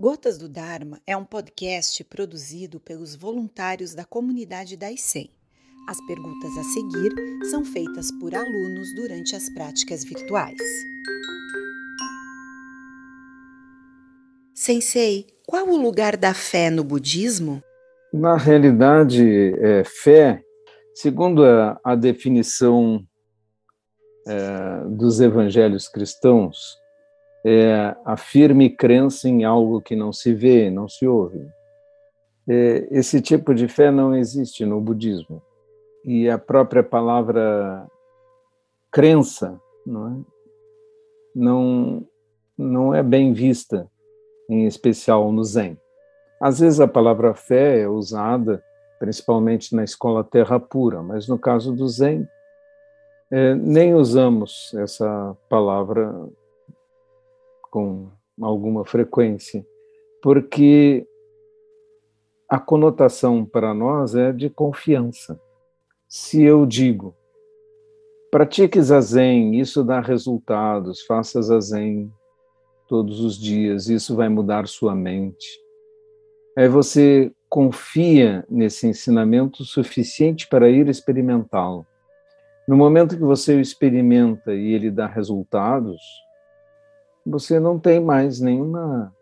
Gotas do Dharma é um podcast produzido pelos voluntários da comunidade da ICEM. As perguntas a seguir são feitas por alunos durante as práticas virtuais. Sensei, qual o lugar da fé no budismo? Na realidade, é, fé, segundo a, a definição é, dos evangelhos cristãos, é a firme crença em algo que não se vê, não se ouve. É, esse tipo de fé não existe no budismo. E a própria palavra crença não é, não, não é bem vista, em especial no Zen. Às vezes a palavra fé é usada principalmente na escola Terra Pura, mas no caso do Zen, é, nem usamos essa palavra com alguma frequência, porque a conotação para nós é de confiança. Se eu digo, pratique zazen, isso dá resultados, faça zazen todos os dias, isso vai mudar sua mente. Aí você confia nesse ensinamento suficiente para ir experimentá-lo. No momento que você o experimenta e ele dá resultados, você não tem mais nenhuma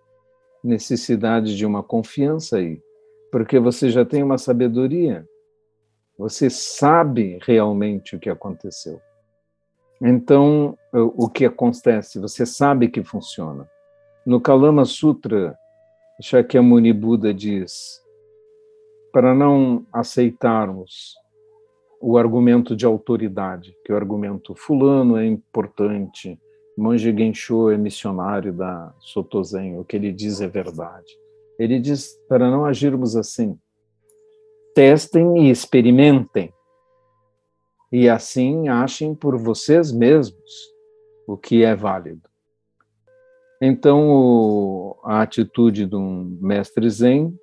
necessidade de uma confiança aí, porque você já tem uma sabedoria. Você sabe realmente o que aconteceu. Então, o que acontece? Você sabe que funciona. No Kalama Sutra, Shakyamuni Buda diz: para não aceitarmos o argumento de autoridade, que o argumento fulano é importante, Monge Gensho é missionário da Sotozen, o que ele diz é verdade. Ele diz para não agirmos assim. Testem e experimentem. E assim achem por vocês mesmos o que é válido. Então, a atitude de um mestre Zen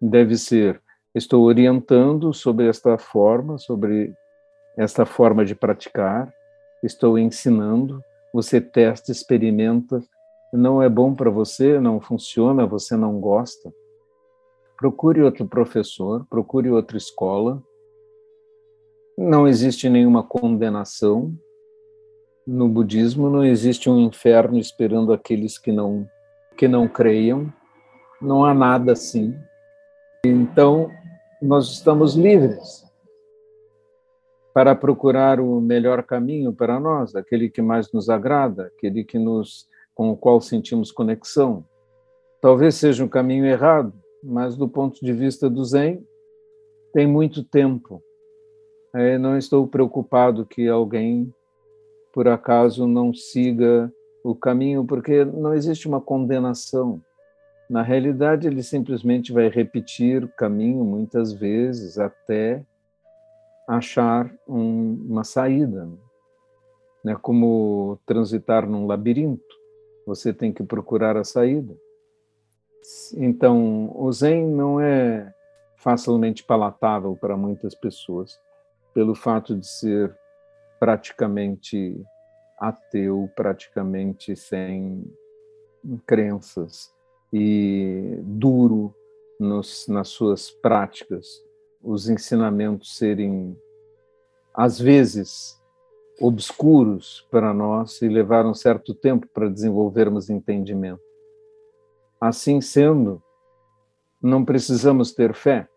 deve ser: estou orientando sobre esta forma, sobre esta forma de praticar, estou ensinando, você testa, experimenta, não é bom para você, não funciona, você não gosta, procure outro professor, procure outra escola. Não existe nenhuma condenação. No budismo não existe um inferno esperando aqueles que não que não creiam. Não há nada assim. Então, nós estamos livres para procurar o melhor caminho para nós, aquele que mais nos agrada, aquele que nos com o qual sentimos conexão. Talvez seja um caminho errado, mas do ponto de vista do Zen, tem muito tempo. É, não estou preocupado que alguém, por acaso, não siga o caminho, porque não existe uma condenação. Na realidade, ele simplesmente vai repetir o caminho muitas vezes até achar um, uma saída. Né? Como transitar num labirinto, você tem que procurar a saída. Então, o Zen não é facilmente palatável para muitas pessoas, pelo fato de ser praticamente ateu, praticamente sem crenças e duro nos, nas suas práticas os ensinamentos serem, às vezes, obscuros para nós e levar um certo tempo para desenvolvermos entendimento. Assim sendo, não precisamos ter fé,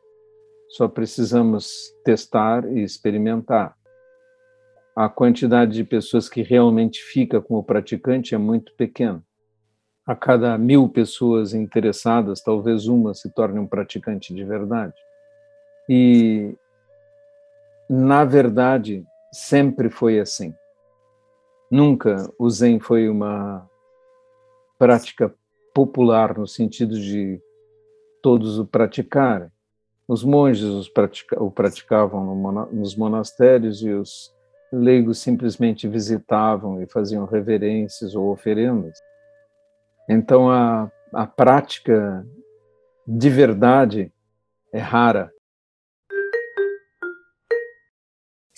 só precisamos testar e experimentar. A quantidade de pessoas que realmente fica com o praticante é muito pequena. A cada mil pessoas interessadas, talvez uma se torne um praticante de verdade. E, na verdade, sempre foi assim. Nunca o Zen foi uma prática popular no sentido de todos o praticarem. Os monges pratica o praticavam no nos monastérios e os leigos simplesmente visitavam e faziam reverências ou oferendas. Então, a, a prática de verdade é rara.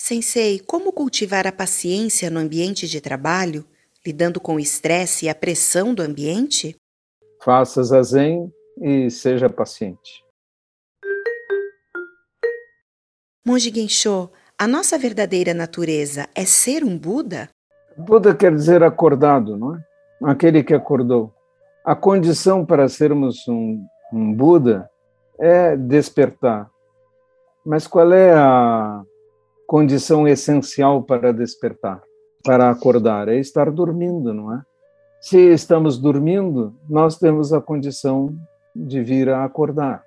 Sensei, como cultivar a paciência no ambiente de trabalho, lidando com o estresse e a pressão do ambiente? Faça zazen e seja paciente. Monge Gensho, a nossa verdadeira natureza é ser um Buda? Buda quer dizer acordado, não é? Aquele que acordou. A condição para sermos um, um Buda é despertar. Mas qual é a condição essencial para despertar, para acordar? É estar dormindo, não é? Se estamos dormindo, nós temos a condição de vir a acordar.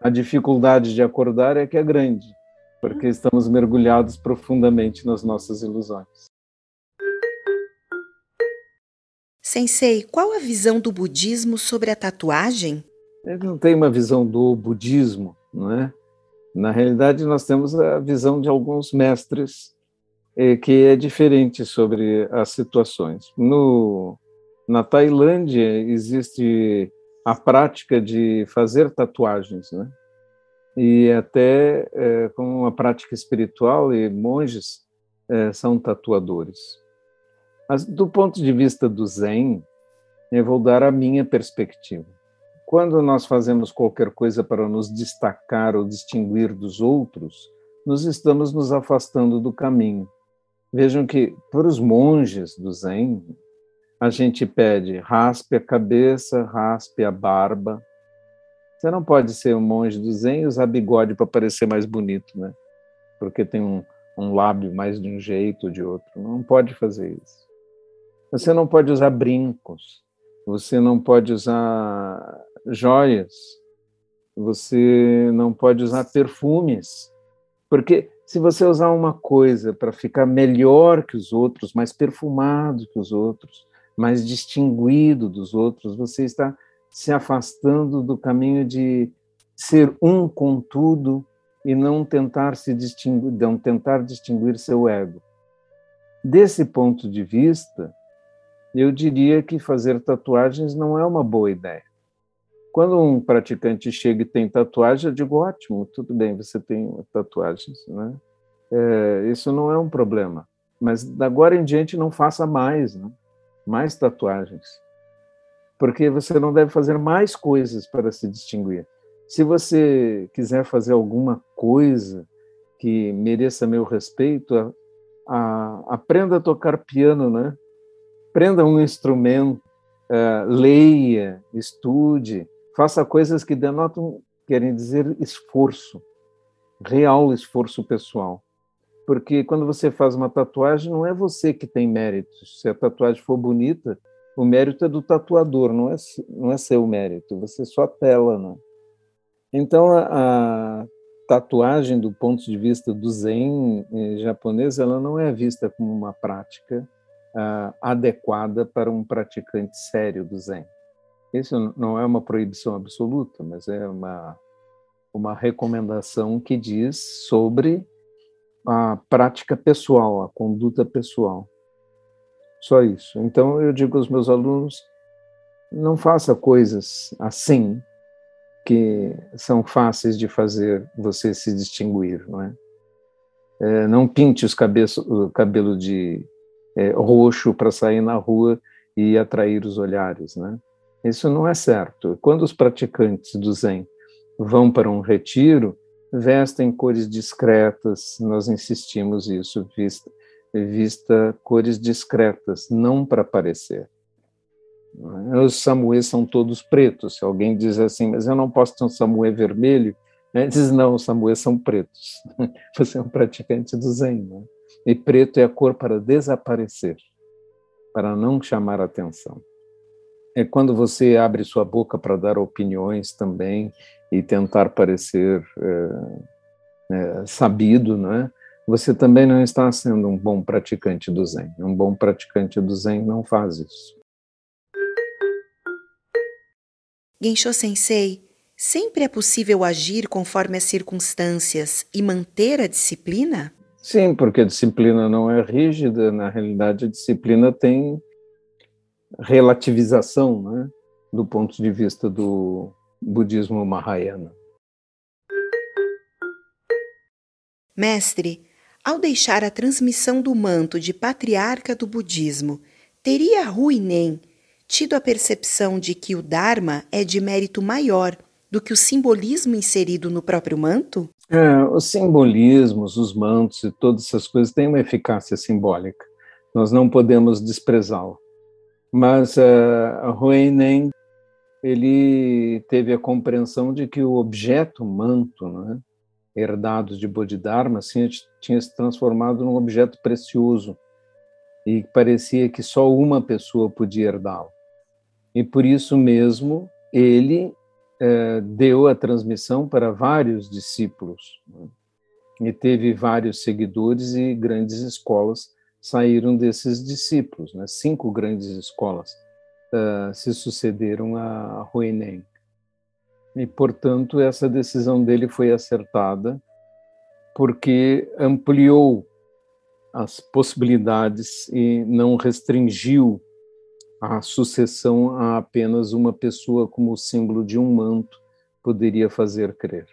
A dificuldade de acordar é que é grande, porque estamos mergulhados profundamente nas nossas ilusões. Sensei, qual a visão do budismo sobre a tatuagem? Ele não tem uma visão do budismo, não é? Na realidade, nós temos a visão de alguns mestres eh, que é diferente sobre as situações. No, na Tailândia existe a prática de fazer tatuagens, né? E até é, com uma prática espiritual e monges é, são tatuadores. Mas do ponto de vista do Zen, eu vou dar a minha perspectiva. Quando nós fazemos qualquer coisa para nos destacar ou distinguir dos outros, nós estamos nos afastando do caminho. Vejam que, para os monges do Zen, a gente pede raspe a cabeça, raspe a barba. Você não pode ser um monge do Zen e usar bigode para parecer mais bonito, né? Porque tem um, um lábio mais de um jeito ou de outro. Não pode fazer isso. Você não pode usar brincos. Você não pode usar joias, você não pode usar perfumes, porque se você usar uma coisa para ficar melhor que os outros, mais perfumado que os outros, mais distinguido dos outros, você está se afastando do caminho de ser um com tudo e não tentar se distinguir, não tentar distinguir seu ego. Desse ponto de vista, eu diria que fazer tatuagens não é uma boa ideia. Quando um praticante chega e tem tatuagem, eu digo, ótimo, tudo bem, você tem tatuagens, né? É, isso não é um problema. Mas da agora em diante não faça mais, né? mais tatuagens. Porque você não deve fazer mais coisas para se distinguir. Se você quiser fazer alguma coisa que mereça meu respeito, a, a, aprenda a tocar piano, né? Aprenda um instrumento, uh, leia, estude, faça coisas que denotam, querem dizer, esforço, real esforço pessoal. Porque quando você faz uma tatuagem, não é você que tem mérito. Se a tatuagem for bonita, o mérito é do tatuador, não é, não é seu mérito, você só tela, né? Então, a, a tatuagem, do ponto de vista do Zen eh, japonês, ela não é vista como uma prática ah, adequada para um praticante sério do Zen. Isso não é uma proibição absoluta, mas é uma, uma recomendação que diz sobre a prática pessoal, a conduta pessoal. Só isso. Então eu digo aos meus alunos: não faça coisas assim que são fáceis de fazer você se distinguir, não é? é não pinte os cabeços, o cabelo de é, roxo para sair na rua e atrair os olhares, né? Isso não é certo. Quando os praticantes do Zen vão para um retiro, vestem cores discretas, nós insistimos isso, vista, vista cores discretas, não para aparecer. Os samuês são todos pretos. Se alguém diz assim, mas eu não posso ter um samuê vermelho, né? diz não, os samuês são pretos. Você é um praticante do Zen, né? e preto é a cor para desaparecer, para não chamar atenção é quando você abre sua boca para dar opiniões também e tentar parecer é, é, sabido, né? Você também não está sendo um bom praticante do Zen. Um bom praticante do Zen não faz isso. Gensho Sensei, sempre é possível agir conforme as circunstâncias e manter a disciplina? Sim, porque a disciplina não é rígida, na realidade a disciplina tem relativização, né, do ponto de vista do budismo mahayana. Mestre, ao deixar a transmissão do manto de patriarca do budismo, teria Huinen tido a percepção de que o Dharma é de mérito maior do que o simbolismo inserido no próprio manto? É, os simbolismos, os mantos e todas essas coisas têm uma eficácia simbólica. Nós não podemos desprezá-lo. Mas uh, Huinen ele teve a compreensão de que o objeto manto, né, herdados de Bodhidharma, assim, tinha se transformado num objeto precioso e parecia que só uma pessoa podia herdá-lo. E por isso mesmo ele eh, deu a transmissão para vários discípulos né? e teve vários seguidores e grandes escolas saíram desses discípulos, né? cinco grandes escolas uh, se sucederam a Huineng. E, portanto, essa decisão dele foi acertada porque ampliou as possibilidades e não restringiu a sucessão a apenas uma pessoa como símbolo de um manto poderia fazer crer.